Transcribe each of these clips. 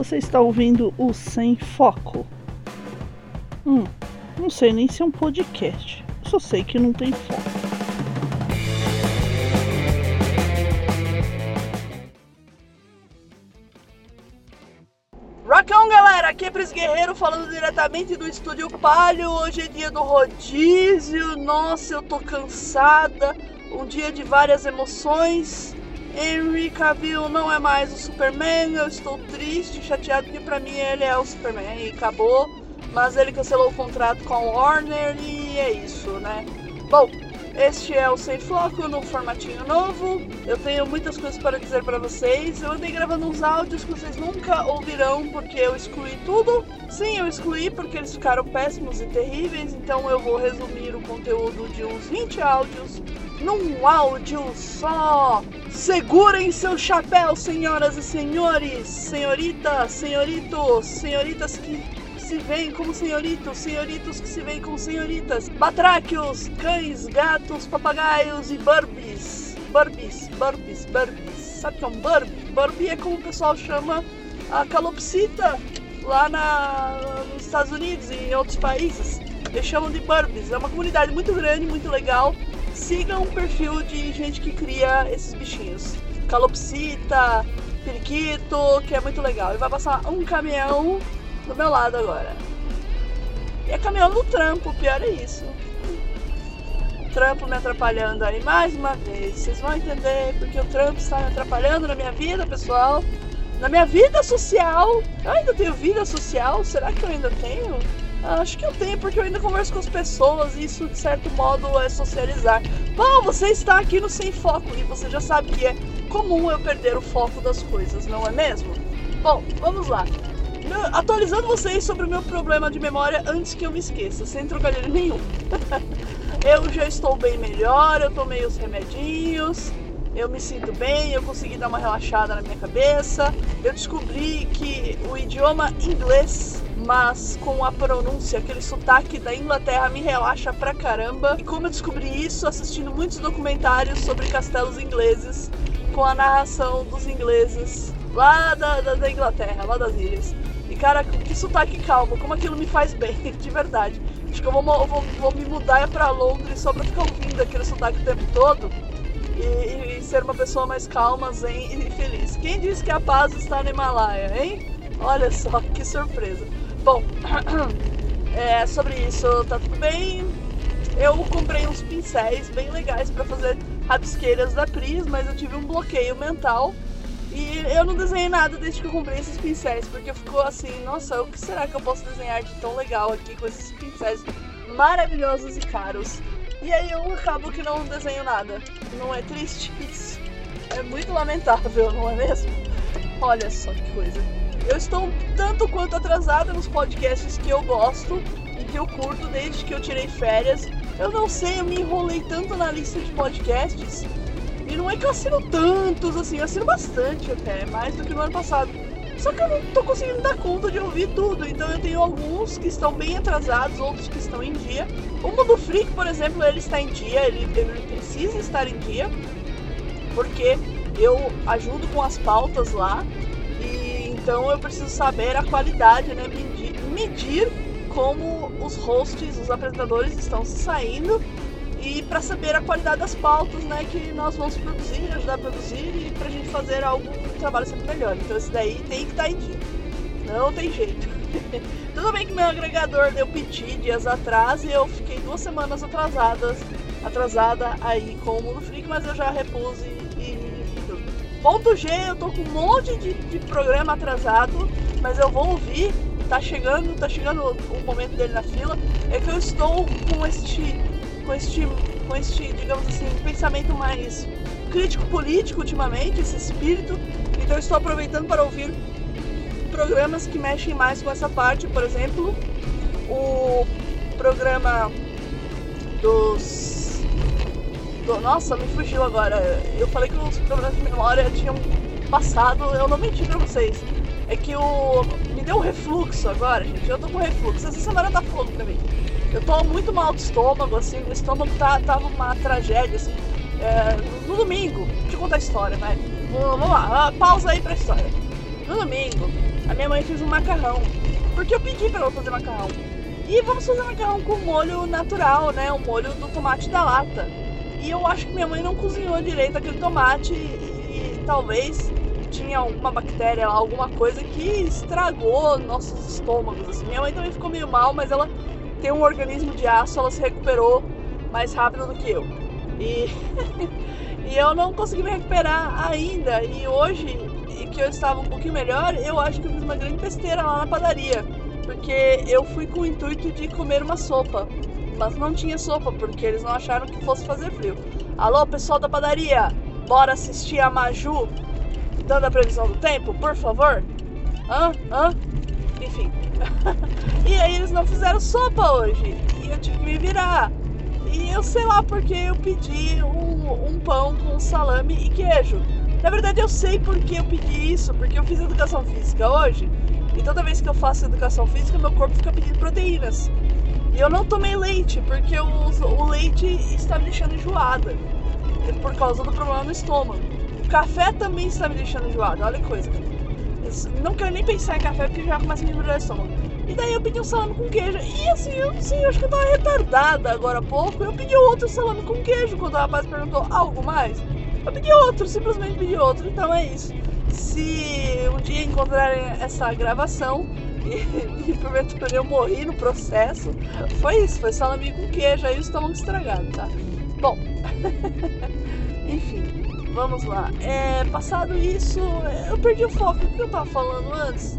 Você está ouvindo o Sem Foco. Hum, não sei nem se é um podcast. Só sei que não tem foco. Rock galera! Aqui é Pris Guerreiro falando diretamente do estúdio Palio. Hoje é dia do rodízio. Nossa, eu tô cansada. Um dia de várias emoções. Henry Cavill não é mais o Superman. Eu estou triste, chateado, porque pra mim ele é o Superman e acabou. Mas ele cancelou o contrato com a Warner e é isso, né? Bom, este é o Sem Foco no formatinho novo. Eu tenho muitas coisas para dizer para vocês. Eu andei gravando uns áudios que vocês nunca ouvirão porque eu excluí tudo. Sim, eu excluí porque eles ficaram péssimos e terríveis. Então eu vou resumir o conteúdo de uns 20 áudios num áudio só. Segurem seu chapéu, senhoras e senhores, senhoritas, senhoritos, senhoritas que se veem como senhoritos, senhoritos que se veem como senhoritas, batráquios, cães, gatos, papagaios e burbies. Burbies, burbies, burbies. Sabe o que é um burbie? Burbie é como o pessoal chama a calopsita lá na, nos Estados Unidos e em outros países. Eles chamam de burbies. É uma comunidade muito grande, muito legal sigam um perfil de gente que cria esses bichinhos. Calopsita, periquito, que é muito legal. E vai passar um caminhão do meu lado agora. E é caminhão do trampo, pior é isso. trampo me atrapalhando aí mais uma vez. Vocês vão entender porque o trampo está me atrapalhando na minha vida, pessoal. Na minha vida social. Eu ainda tenho vida social? Será que eu ainda tenho? Acho que eu tenho, porque eu ainda converso com as pessoas e isso, de certo modo, é socializar. Bom, você está aqui no Sem Foco e você já sabe que é comum eu perder o foco das coisas, não é mesmo? Bom, vamos lá. Atualizando vocês sobre o meu problema de memória antes que eu me esqueça, sem trocadilho nenhum. eu já estou bem melhor, eu tomei os remedinhos, eu me sinto bem, eu consegui dar uma relaxada na minha cabeça. Eu descobri que o idioma inglês mas com a pronúncia, aquele sotaque da Inglaterra me relaxa pra caramba. E como eu descobri isso assistindo muitos documentários sobre castelos ingleses, com a narração dos ingleses lá da, da, da Inglaterra, lá das ilhas. E cara, que sotaque calmo, como aquilo me faz bem, de verdade. Acho que eu vou, vou, vou me mudar pra Londres só pra ficar ouvindo aquele sotaque o tempo todo. E, e, ser uma pessoa mais calma, zen e feliz. Quem disse que a paz está no Himalaia, hein? Olha só, que surpresa. Bom, é, sobre isso tá tudo bem. Eu comprei uns pincéis bem legais para fazer rabisqueiras da Pris, mas eu tive um bloqueio mental e eu não desenhei nada desde que eu comprei esses pincéis, porque ficou assim, nossa, o que será que eu posso desenhar de tão legal aqui com esses pincéis maravilhosos e caros? E aí eu acabo que não desenho nada. Não é triste isso? É muito lamentável, não é mesmo? Olha só que coisa. Eu estou tanto quanto atrasada nos podcasts que eu gosto e que eu curto desde que eu tirei férias. Eu não sei, eu me enrolei tanto na lista de podcasts. E não é que eu assino tantos, assim, eu assino bastante até, mais do que no ano passado. Só que eu não tô conseguindo dar conta de ouvir tudo. Então eu tenho alguns que estão bem atrasados, outros que estão em dia. O Mundo Freak, por exemplo, ele está em dia, ele, ele precisa estar em dia, porque eu ajudo com as pautas lá então eu preciso saber a qualidade, né? Medir, medir como os hosts, os apresentadores estão se saindo e para saber a qualidade das pautas, né, que nós vamos produzir, ajudar a produzir e para a gente fazer algum trabalho sempre melhor. Então esse daí tem que estar tá em dia. Não tem jeito. Tudo bem que meu agregador deu piti dias atrás e eu fiquei duas semanas atrasadas, atrasada aí com o Mundo Freak, mas eu já repus e Ponto G, eu tô com um monte de, de programa atrasado, mas eu vou ouvir. Tá chegando, tá chegando o momento dele na fila. É que eu estou com este, com este, com este, digamos assim, pensamento mais crítico político ultimamente, esse espírito. Então eu estou aproveitando para ouvir programas que mexem mais com essa parte, por exemplo, o programa dos nossa, me fugiu agora. Eu falei que os problemas de memória tinham passado, eu não menti pra vocês. É que o. Me deu um refluxo agora, gente. Eu tô com refluxo. Essa semana tá fogo pra mim. Eu tô muito mal de estômago, assim, o estômago tá, tava uma tragédia, assim. É, no domingo, deixa eu contar a história, né? Vamos lá, pausa aí pra história. No domingo, a minha mãe fez um macarrão. Porque eu pedi para ela fazer macarrão. E vamos fazer macarrão com molho natural, né? O molho do tomate da lata. E eu acho que minha mãe não cozinhou direito aquele tomate e, e talvez tinha alguma bactéria, alguma coisa que estragou nossos estômagos. Assim. Minha mãe também ficou meio mal, mas ela tem um organismo de aço, ela se recuperou mais rápido do que eu. E, e eu não consegui me recuperar ainda. E hoje, que eu estava um pouquinho melhor, eu acho que eu fiz uma grande besteira lá na padaria. Porque eu fui com o intuito de comer uma sopa. Mas não tinha sopa, porque eles não acharam que fosse fazer frio. Alô, pessoal da padaria, bora assistir a Maju dando a previsão do tempo, por favor? Hã? Hã? Enfim. e aí eles não fizeram sopa hoje. E eu tive que me virar. E eu sei lá porque eu pedi um, um pão com salame e queijo. Na verdade eu sei porque eu pedi isso, porque eu fiz educação física hoje. E toda vez que eu faço educação física, meu corpo fica pedindo proteínas. E eu não tomei leite, porque o, o leite está me deixando enjoada. Por causa do problema no estômago. O café também está me deixando enjoada, olha que coisa. Eu não quero nem pensar em café porque já começa a me embrulhar o estômago. E daí eu pedi um salame com queijo. E assim, eu não sei, eu acho que eu tava retardada agora há pouco. Eu pedi outro salame com queijo quando o rapaz perguntou algo mais. Eu pedi outro, simplesmente pedi outro. Então é isso. Se um dia encontrarem essa gravação e, e porventura eu morri no processo, foi isso, foi salame com queijo, aí o estômago estragado, tá? Bom, enfim, vamos lá. É, passado isso, eu perdi o foco. O que eu tava falando antes?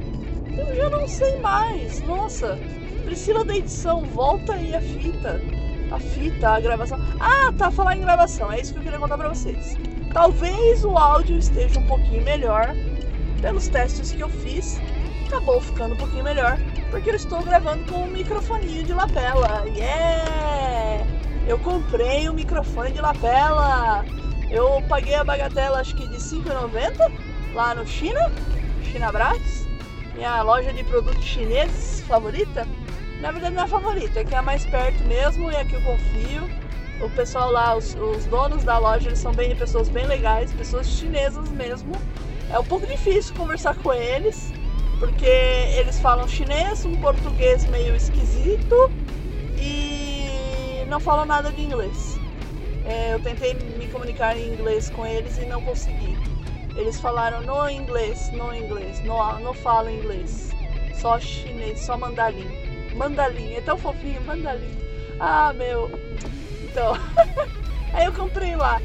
Eu já não sei mais. Nossa, Priscila da edição, volta aí a fita. A fita, a gravação. Ah, tá, falar em gravação. É isso que eu queria contar pra vocês. Talvez o áudio esteja um pouquinho melhor. Pelos testes que eu fiz, acabou ficando um pouquinho melhor. Porque eu estou gravando com um microfoninho de lapela. Yeah! Eu comprei um microfone de lapela. Eu paguei a bagatela acho que de 5,90 lá no China, China Brax minha loja de produtos chineses favorita. Na verdade não é favorita, é que é a mais perto mesmo e é que eu confio. O pessoal lá, os, os donos da loja, eles são bem pessoas bem legais, pessoas chinesas mesmo. É um pouco difícil conversar com eles, porque eles falam chinês, um português meio esquisito e não falam nada de inglês. É, eu tentei me comunicar em inglês com eles e não consegui. Eles falaram no inglês, no inglês, não, não fala inglês. Só chinês, só mandarim. Mandarim, é tão fofinho, mandarim. Ah, meu. Então, aí eu comprei lá.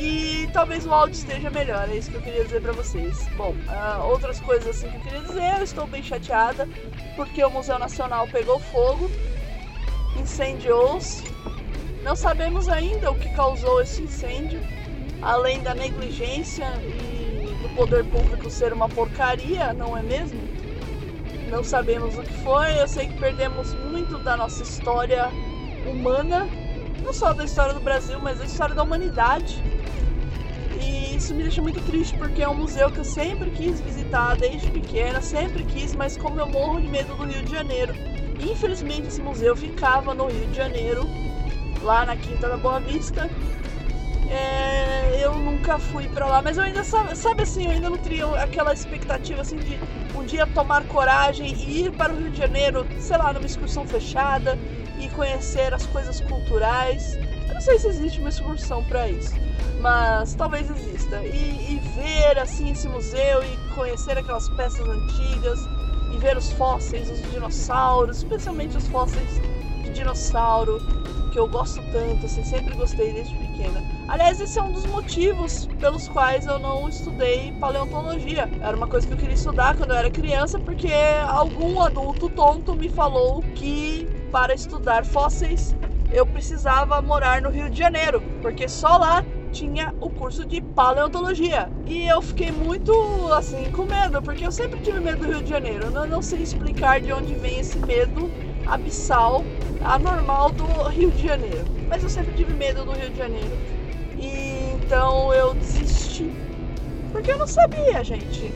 E talvez o áudio esteja melhor, é isso que eu queria dizer pra vocês. Bom, uh, outras coisas assim que eu queria dizer, eu estou bem chateada porque o Museu Nacional pegou fogo, incendiou-se. Não sabemos ainda o que causou esse incêndio além da negligência e do poder público ser uma porcaria, não é mesmo? Não sabemos o que foi, eu sei que perdemos muito da nossa história humana, não só da história do Brasil, mas da história da humanidade. E isso me deixa muito triste porque é um museu que eu sempre quis visitar desde pequena, sempre quis, mas como eu morro de medo do Rio de Janeiro, infelizmente esse museu ficava no Rio de Janeiro, lá na Quinta da Boa Vista, é, eu nunca fui para lá, mas eu ainda sabe, sabe assim, eu ainda não teria aquela expectativa assim de um dia tomar coragem e ir para o Rio de Janeiro, sei lá, numa excursão fechada e conhecer as coisas culturais. Eu não sei se existe uma excursão para isso, mas talvez exista. E, e ver assim esse museu e conhecer aquelas peças antigas e ver os fósseis, os dinossauros, especialmente os fósseis de dinossauro que eu gosto tanto, assim, sempre gostei desde pequena. Aliás, esse é um dos motivos pelos quais eu não estudei paleontologia. Era uma coisa que eu queria estudar quando eu era criança, porque algum adulto tonto me falou que para estudar fósseis eu precisava morar no Rio de Janeiro, porque só lá tinha o curso de paleontologia. E eu fiquei muito assim com medo, porque eu sempre tive medo do Rio de Janeiro. Eu não, sei explicar de onde vem esse medo abissal, anormal do Rio de Janeiro. Mas eu sempre tive medo do Rio de Janeiro. E então eu desisti. Porque eu não sabia, gente.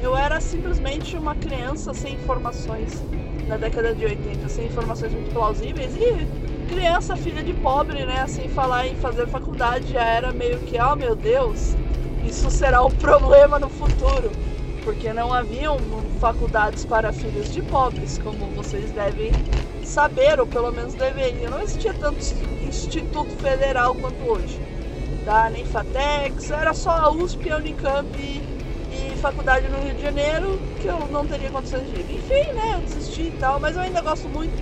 Eu era simplesmente uma criança sem informações na década de 80, sem informações muito plausíveis. E criança, filha de pobre, né? Assim, falar em fazer faculdade já era meio que, oh meu Deus, isso será um problema no futuro, porque não haviam faculdades para filhos de pobres, como vocês devem saber, ou pelo menos deveriam. Não existia tanto instituto federal quanto hoje, tá? Nem Fatex, era só a USP, a Unicamp faculdade no Rio de Janeiro, que eu não teria condições de ir. Enfim, né, eu desisti e tal, mas eu ainda gosto muito,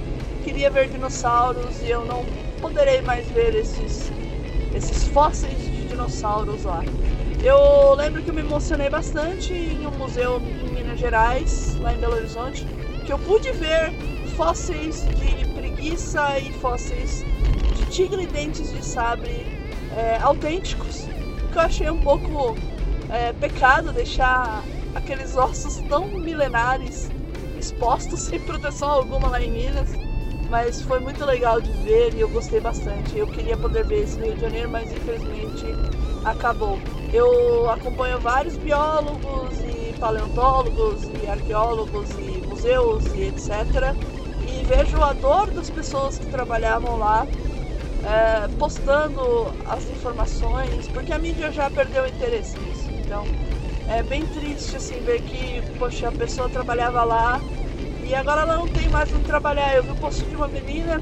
queria ver dinossauros e eu não poderei mais ver esses, esses fósseis de dinossauros lá. Eu lembro que eu me emocionei bastante em um museu em Minas Gerais, lá em Belo Horizonte, que eu pude ver fósseis de preguiça e fósseis de tigre e dentes de sabre é, autênticos, que eu achei um pouco é, pecado deixar aqueles ossos tão milenares expostos sem proteção alguma lá em Minas. Mas foi muito legal de ver e eu gostei bastante. Eu queria poder ver esse Rio de Janeiro, mas infelizmente acabou. Eu acompanho vários biólogos e paleontólogos e arqueólogos e museus e etc. E vejo a dor das pessoas que trabalhavam lá é, postando as informações, porque a mídia já perdeu interesse nisso. Então é bem triste assim ver que, poxa, a pessoa trabalhava lá e agora ela não tem mais onde trabalhar. Eu vi o post de uma menina,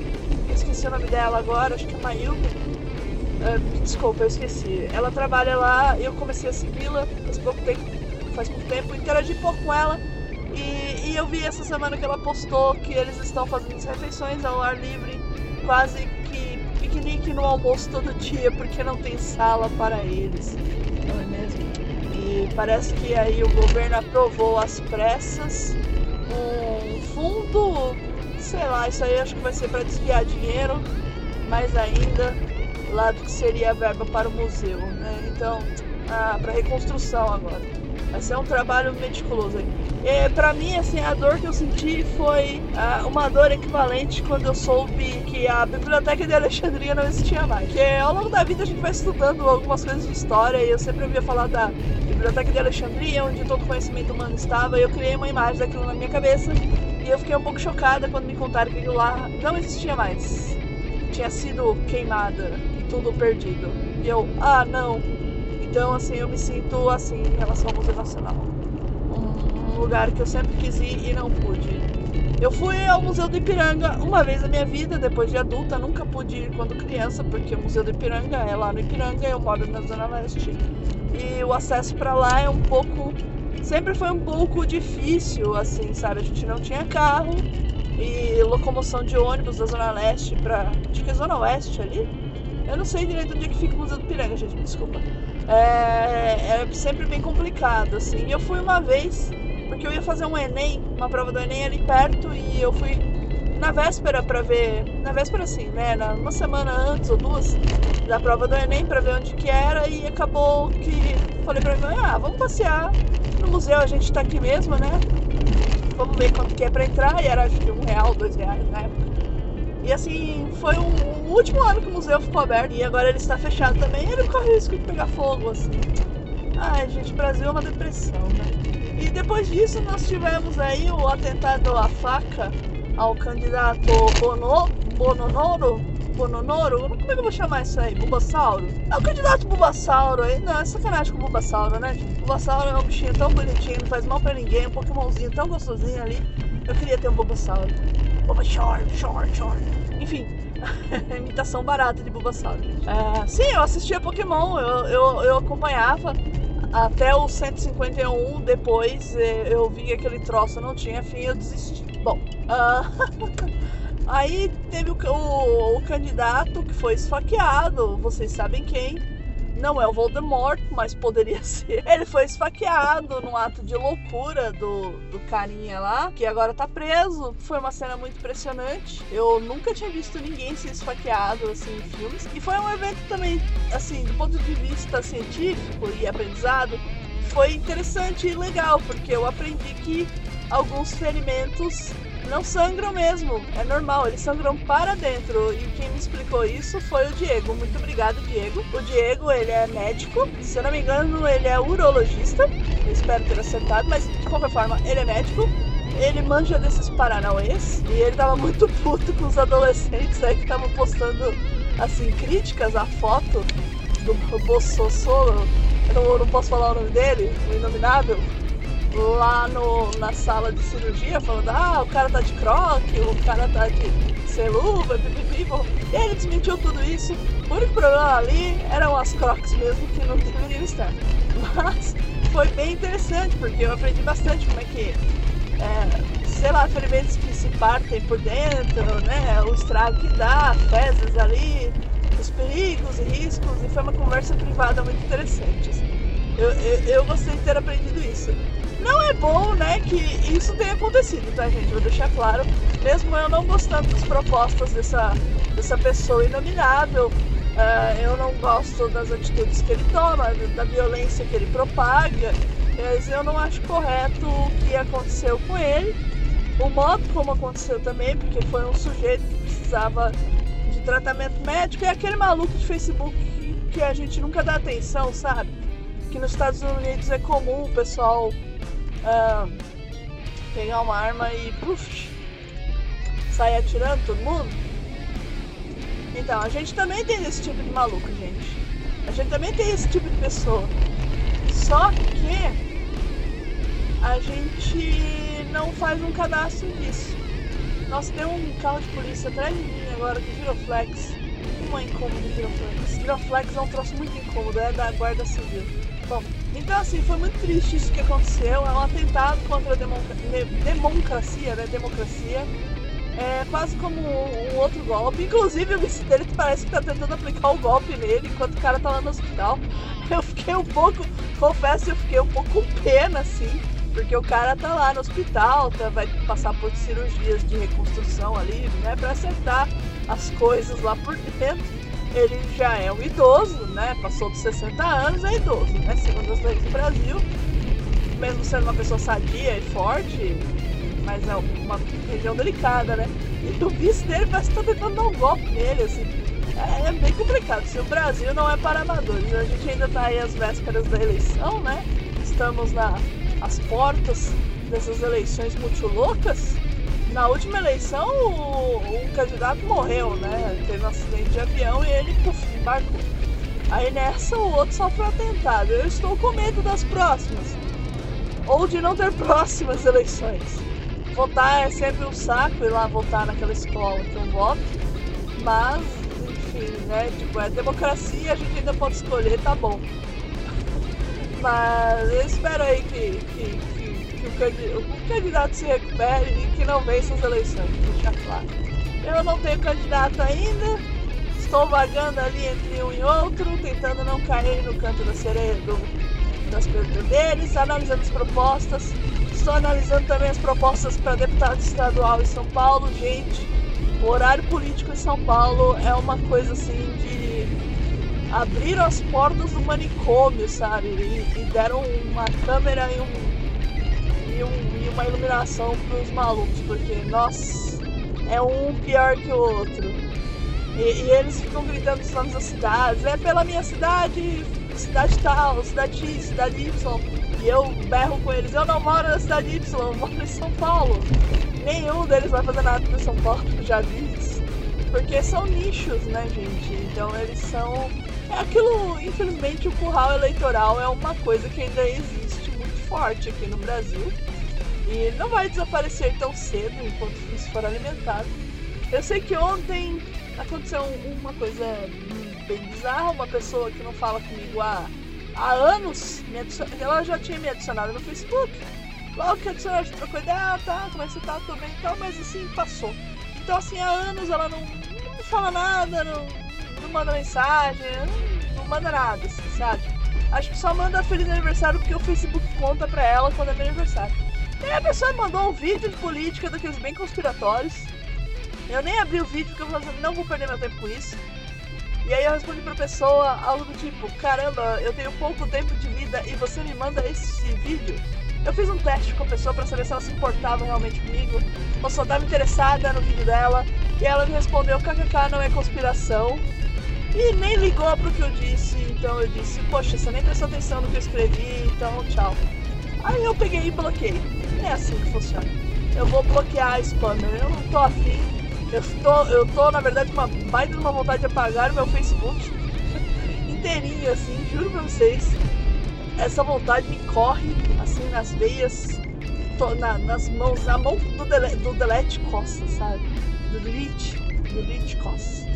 esqueci o nome dela agora, acho que é Maílda. Uh, desculpa, eu esqueci. Ela trabalha lá eu comecei a segui-la faz pouco tempo, faz pouco tempo, interagi pouco com ela. E, e, eu vi essa semana que ela postou que eles estão fazendo as refeições ao ar livre, quase que piquenique no almoço todo dia, porque não tem sala para eles. Parece que aí o governo aprovou às pressas um fundo, sei lá, isso aí acho que vai ser para desviar dinheiro, mais ainda lá do que seria a verba para o museu, né? Então, ah, para reconstrução agora. Vai ser um trabalho meticuloso aí. E, pra mim, assim, a dor que eu senti foi ah, uma dor equivalente quando eu soube que a Biblioteca de Alexandria não existia mais. Porque ao longo da vida a gente vai estudando algumas coisas de história e eu sempre ouvia falar da Biblioteca de Alexandria, onde todo o conhecimento humano estava, e eu criei uma imagem daquilo na minha cabeça e eu fiquei um pouco chocada quando me contaram que aquilo lá não existia mais. Tinha sido queimada e tudo perdido. E eu, ah, não. Então, assim, eu me sinto assim em relação ao Museu Nacional. Lugar que eu sempre quis ir e não pude. Eu fui ao Museu do Ipiranga uma vez na minha vida, depois de adulta, nunca pude ir quando criança, porque o Museu do Ipiranga é lá no Ipiranga, eu moro na Zona Leste. E o acesso para lá é um pouco. Sempre foi um pouco difícil, assim, sabe? A gente não tinha carro e locomoção de ônibus da Zona Leste para. Acho que é Zona Oeste ali. Eu não sei direito onde é que fica o Museu do Ipiranga, gente, desculpa. É, é sempre bem complicado, assim. E eu fui uma vez porque eu ia fazer um Enem, uma prova do Enem ali perto, e eu fui na véspera para ver, na véspera assim, né, uma semana antes ou duas da prova do Enem para ver onde que era e acabou que falei para mim, ah, vamos passear no museu, a gente tá aqui mesmo, né? Vamos ver quanto que é para entrar e era acho que um real, dois reais na época. E assim, foi o, o último ano que o museu ficou aberto e agora ele está fechado também. Ele corre o risco de pegar fogo, assim. Ai, gente, o Brasil é uma depressão, né? E depois disso nós tivemos aí o atentado à faca ao candidato Bono, Bononoro, Bononoro, como é que eu vou chamar isso aí? Bubassauro? É o candidato Bubassauro aí, não, é sacanagem com o Bubassauro, né? Bubassauro é um bichinho tão bonitinho, não faz mal pra ninguém, um pokémonzinho tão gostosinho ali. Eu queria ter um Bubassauro. Bulbasaur, short, short. Enfim, imitação barata de Bulbasaur. Uh, sim, eu assistia Pokémon, eu, eu, eu acompanhava até o 151, depois eh, eu vi que aquele troço não tinha fim, eu desisti. Bom, uh, aí teve o, o, o, candidato que foi esfaqueado, vocês sabem quem. Não é o Voldemort, mas poderia ser. Ele foi esfaqueado num ato de loucura do, do carinha lá, que agora tá preso. Foi uma cena muito impressionante. Eu nunca tinha visto ninguém ser esfaqueado assim em filmes. E foi um evento também, assim, do ponto de vista científico e aprendizado, foi interessante e legal, porque eu aprendi que alguns ferimentos não sangram mesmo, é normal, eles sangram para dentro. E quem me explicou isso foi o Diego. Muito obrigado, Diego. O Diego, ele é médico, se eu não me engano, ele é urologista. Eu espero ter acertado, mas de qualquer forma, ele é médico. Ele manja desses paranauês e ele tava muito puto com os adolescentes aí que estavam postando assim críticas à foto do Bolsonaro, eu não posso falar o nome dele, o Inominável, lá no, na sala de cirurgia, falando, ah, o cara tá de croque, o cara tá de sem luva, pipipi, e ele desmentiu tudo isso. O único problema ali eram as crocs mesmo, que não deveriam estar. Mas foi bem interessante, porque eu aprendi bastante como é que, é, sei lá, ferimentos que se partem por dentro, né, o estrago que dá, fezes ali, os perigos e riscos, e foi uma conversa privada muito interessante. Assim. Eu, eu, eu gostei de ter aprendido isso. Não é bom, né, que isso tenha acontecido, tá, gente? Vou deixar claro. Mesmo eu não gostando das propostas dessa, dessa pessoa inominável, uh, eu não gosto das atitudes que ele toma, da violência que ele propaga, mas eu não acho correto o que aconteceu com ele. O modo como aconteceu também, porque foi um sujeito que precisava de tratamento médico e aquele maluco de Facebook que a gente nunca dá atenção, sabe? Que nos Estados Unidos é comum o pessoal uh, pegar uma arma e puff, sair atirando todo mundo. Então, a gente também tem esse tipo de maluco, gente. A gente também tem esse tipo de pessoa. Só que a gente não faz um cadastro disso. Nossa, tem um carro de polícia atrás de mim agora que virou flex. Como é incômodo giroflex? Giroflex é um troço muito incômodo, é da guarda civil. Bom, então assim, foi muito triste isso que aconteceu. É um atentado contra a democracia, né? Democracia. É quase como um, um, outro golpe. Inclusive o vice dele parece que tá tentando aplicar o um golpe nele enquanto o cara tá lá no hospital. Eu fiquei um pouco, confesso, eu fiquei um pouco com pena, assim, porque o cara tá lá no hospital, tá, vai passar por cirurgias de reconstrução ali, né? Pra acertar as coisas lá por dentro ele já é um idoso, né? Passou dos 60 anos, é idoso, né? Segundo as leis do Brasil, mesmo sendo uma pessoa sadia e forte, mas é uma região delicada, né? E o vice dele parece que tá tentando dar um golpe nele, assim. É, é, bem complicado. Se o Brasil não é para amadores, a gente ainda tá aí às vésperas da eleição, né? Estamos na, às portas dessas eleições muito loucas. Na última eleição, o, o, candidato morreu, né? Teve um acidente de avião e ele puf, embarcou. Aí nessa, o outro sofreu atentado. Eu estou com medo das próximas. Ou de não ter próximas eleições. Votar é sempre um saco ir lá votar naquela escola que eu voto. Mas, enfim, né? Tipo, é democracia, a gente ainda pode escolher, tá bom. Mas eu espero aí que, que o candidato se recupere e que não vença as eleições, deixar claro. Eu não tenho candidato ainda, estou vagando ali entre um e outro, tentando não cair no canto da sereia do, das deles, analisando as propostas. Estou analisando também as propostas para deputado estadual em São Paulo. Gente, o horário político em São Paulo é uma coisa assim de abrir as portas do manicômio, sabe? E, e deram uma câmera e um e, um, e uma iluminação pros malucos, porque, nossa, é um pior que o outro. E, e eles ficam gritando os nomes das cidades, é pela minha cidade, cidade tal, cidade X, cidade Y. E eu berro com eles, eu não moro na cidade Y, eu moro em São Paulo. Nenhum deles vai fazer nada por São Paulo, já vi isso. Porque são nichos, né, gente? Então eles são. É aquilo, infelizmente, o curral eleitoral é uma coisa que ainda existe forte aqui no Brasil. E não vai desaparecer tão cedo enquanto isso for alimentado. Eu sei que ontem aconteceu uma coisa bem bizarra, uma pessoa que não fala comigo há, há anos, ela já tinha me adicionado no Facebook. Logo que adicionou, a gente trocou ideia, ah, tá, como é que você tá, tô bem e tal, mas assim, passou. Então assim, há anos ela não, não fala nada, não, não manda mensagem, não, não manda nada, assim, sabe? Acho que só manda feliz aniversário porque o Facebook conta pra ela quando é meu aniversário. E a pessoa mandou um vídeo de política daqueles bem conspiratórios. Eu nem abri o vídeo porque eu falei assim, não vou perder meu tempo com isso. E aí eu respondi pra pessoa algo do tipo, caramba, eu tenho pouco tempo de vida e você me manda esse vídeo. Eu fiz um teste com a pessoa para saber se ela se importava realmente comigo, ou só estava interessada no vídeo dela, e ela me respondeu, kkk, não é conspiração. E nem ligou pro que eu disse, então eu disse, poxa, você nem prestou atenção no que eu escrevi, então tchau. Aí eu peguei e bloqueei. É assim que funciona. Eu vou bloquear a spammer. Eu não tô afim. Eu tô, eu tô na verdade, com uma baita uma vontade de apagar o meu Facebook. inteirinho, assim, juro pra vocês. Essa vontade me corre, assim, nas veias, na, nas mãos, na mão do, dele, do Delete Costa, sabe? Do Delete, do Delete Costa.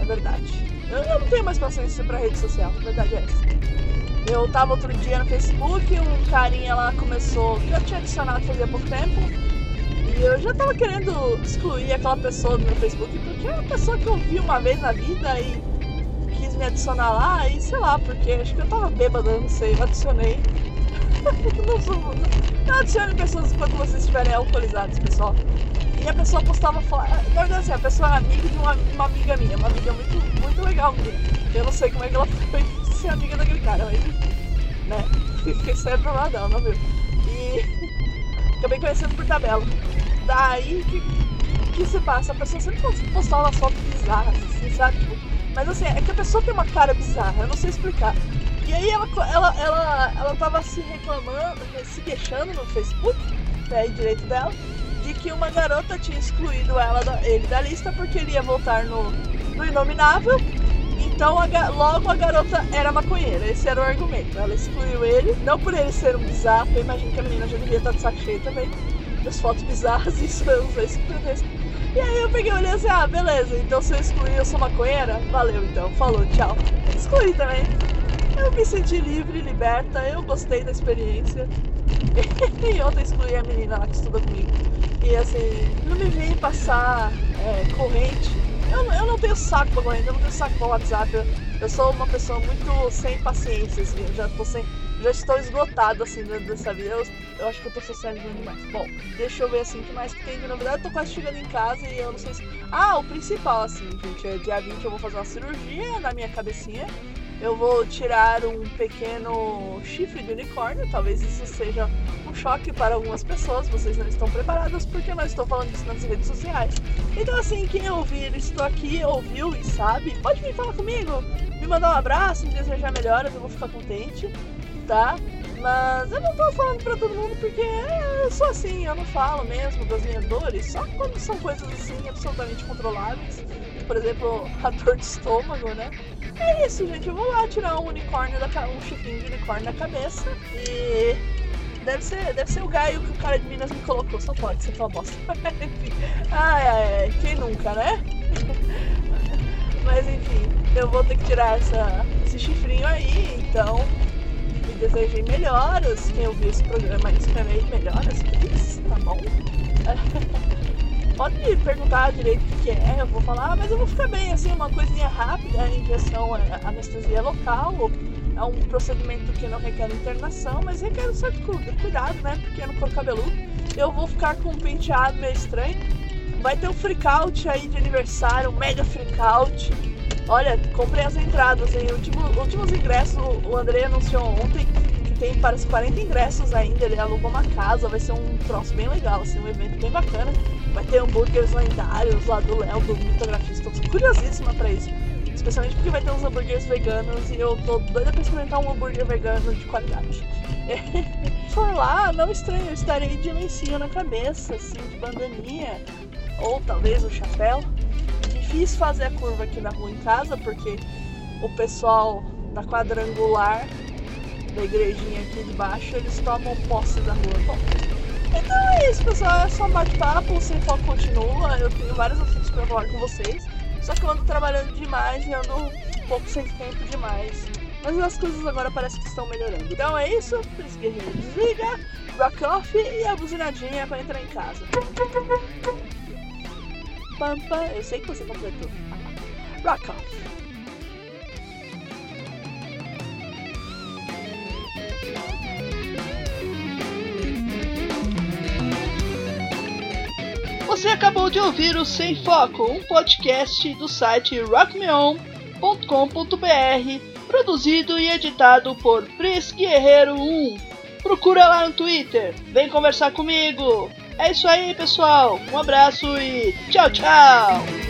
É verdade. Eu, não tenho mais paciência pra rede social, a verdade é essa. Eu tava outro dia no Facebook, um carinha lá começou, que eu tinha adicionado fazia pouco tempo, e eu já tava querendo excluir aquela pessoa do meu Facebook, porque é uma pessoa que eu vi uma vez na vida e quis me adicionar lá, e sei lá, porque acho que eu tava bêbada, não sei, eu adicionei. não, sou, não adicione pessoas quando vocês estiverem alcoolizados, pessoal. E a pessoa postava falar. Na verdade, assim, a pessoa era amiga de uma, uma amiga minha, uma amiga muito, muito legal minha. Eu não sei como é que ela foi ser amiga daquele cara, mas né? Isso é problema dela, não viu? E acabei conhecendo por tabela. Daí que, que se passa? A pessoa sempre postava umas fotos bizarras, assim, sabe? Tipo, mas assim, é que a pessoa tem uma cara bizarra, eu não sei explicar. E aí ela, ela, ela, ela tava se reclamando, se queixando no Facebook, pé direito dela, de que uma garota tinha excluído ela da, ele da lista porque ele ia voltar no, no Inominável. Então a, logo a garota era maconheira, esse era o argumento. Ela excluiu ele, não por ele ser um bizarro, eu imagino que a menina já devia estar de saco cheio também. Das fotos bizarras, isso eu isso E aí eu peguei e olhei assim, ah, beleza, então se eu excluir eu sou maconheira? Valeu então, falou, tchau. Excluí também. Eu me senti livre, liberta, eu gostei da experiência. e ontem excluí a menina lá que estuda comigo. E assim, não me vem passar é, corrente. Eu, eu não tenho saco pra corrente, eu não tenho saco pra WhatsApp. Eu, eu sou uma pessoa muito sem paciência, assim, eu já tô sem. Já estou esgotado assim dessa vida. Eu, eu acho que eu tô socializando demais. Bom, deixa eu ver assim que mais que tem de novidade. Eu tô quase chegando em casa e eu não sei se. Ah, o principal, assim, gente, é dia 20 eu vou fazer uma cirurgia na minha cabecinha eu vou tirar um pequeno chifre de unicórnio. Talvez isso seja choque para algumas pessoas. Vocês não estão preparadas porque eu não estou falando disso nas redes sociais. Então, assim, quem ouvir, estou aqui, ouviu e sabe, pode vir falar comigo, me mandar um abraço, me desejar melhoras, eu vou ficar contente, tá? Mas eu não tô falando pra todo mundo porque eu sou assim, eu não falo mesmo das minhas dores, só quando são coisas assim absolutamente controláveis. Por exemplo, a dor de estômago, né? É isso, gente. Eu vou lá tirar um unicórnio da um chifrinho de unicórnio na cabeça e. Deve ser, deve ser o gaio que o cara de Minas me colocou, só pode ser aquela bosta. ai, ai, ai, quem nunca, né? Mas enfim, eu vou ter que tirar essa, esse chifrinho aí, então me desejei melhoras. Quem ouviu esse programa aí, escreve melhoras, please, tá bom? pode me perguntar direito o que é, eu vou falar, ah, mas eu vou ficar bem, assim, uma coisinha rápida, injeção, anestesia local, é um procedimento que não requer internação, mas requer um certo cuidado, né, porque no couro cabeludo. Eu vou ficar com um penteado meio estranho. Vai ter um freakout aí de aniversário, um mega freakout. Olha, comprei as entradas aí, último, últimos ingressos, o André anunciou ontem tem parece 40 ingressos ainda, ele alugou uma casa, vai ser um troço bem legal, assim, um evento bem bacana. Vai ter hambúrgueres lendários lá do Léo, do Mitografista. Tô curiosíssima pra isso. Especialmente porque vai ter uns hambúrgueres veganos e eu tô doida pra experimentar um hambúrguer vegano de qualidade. For lá, não estranho, eu estarei de lencinho na cabeça, assim, de bandaninha. Ou talvez um chapéu. Difícil fazer a curva aqui na rua em casa, porque o pessoal da quadrangular da igrejinha aqui de baixo, eles tomam posse da rua. Bom, então é isso, pessoal. É só bate-papo, o Sem Foco continua. Eu tenho vários assuntos para falar com vocês. Só que eu ando trabalhando demais e ando um pouco sem tempo demais. Mas as coisas agora parecem que estão melhorando. Então é isso. Príncipe Guerreiro desliga, rock off e a buzinadinha para entrar em casa. Pampa, eu sei que você completou. Rock off. Você acabou de ouvir o Sem Foco, um podcast do site rockmeon.com.br, produzido e editado por Pris Guerreiro 1. Procura lá no Twitter, vem conversar comigo. É isso aí, pessoal. Um abraço e tchau, tchau.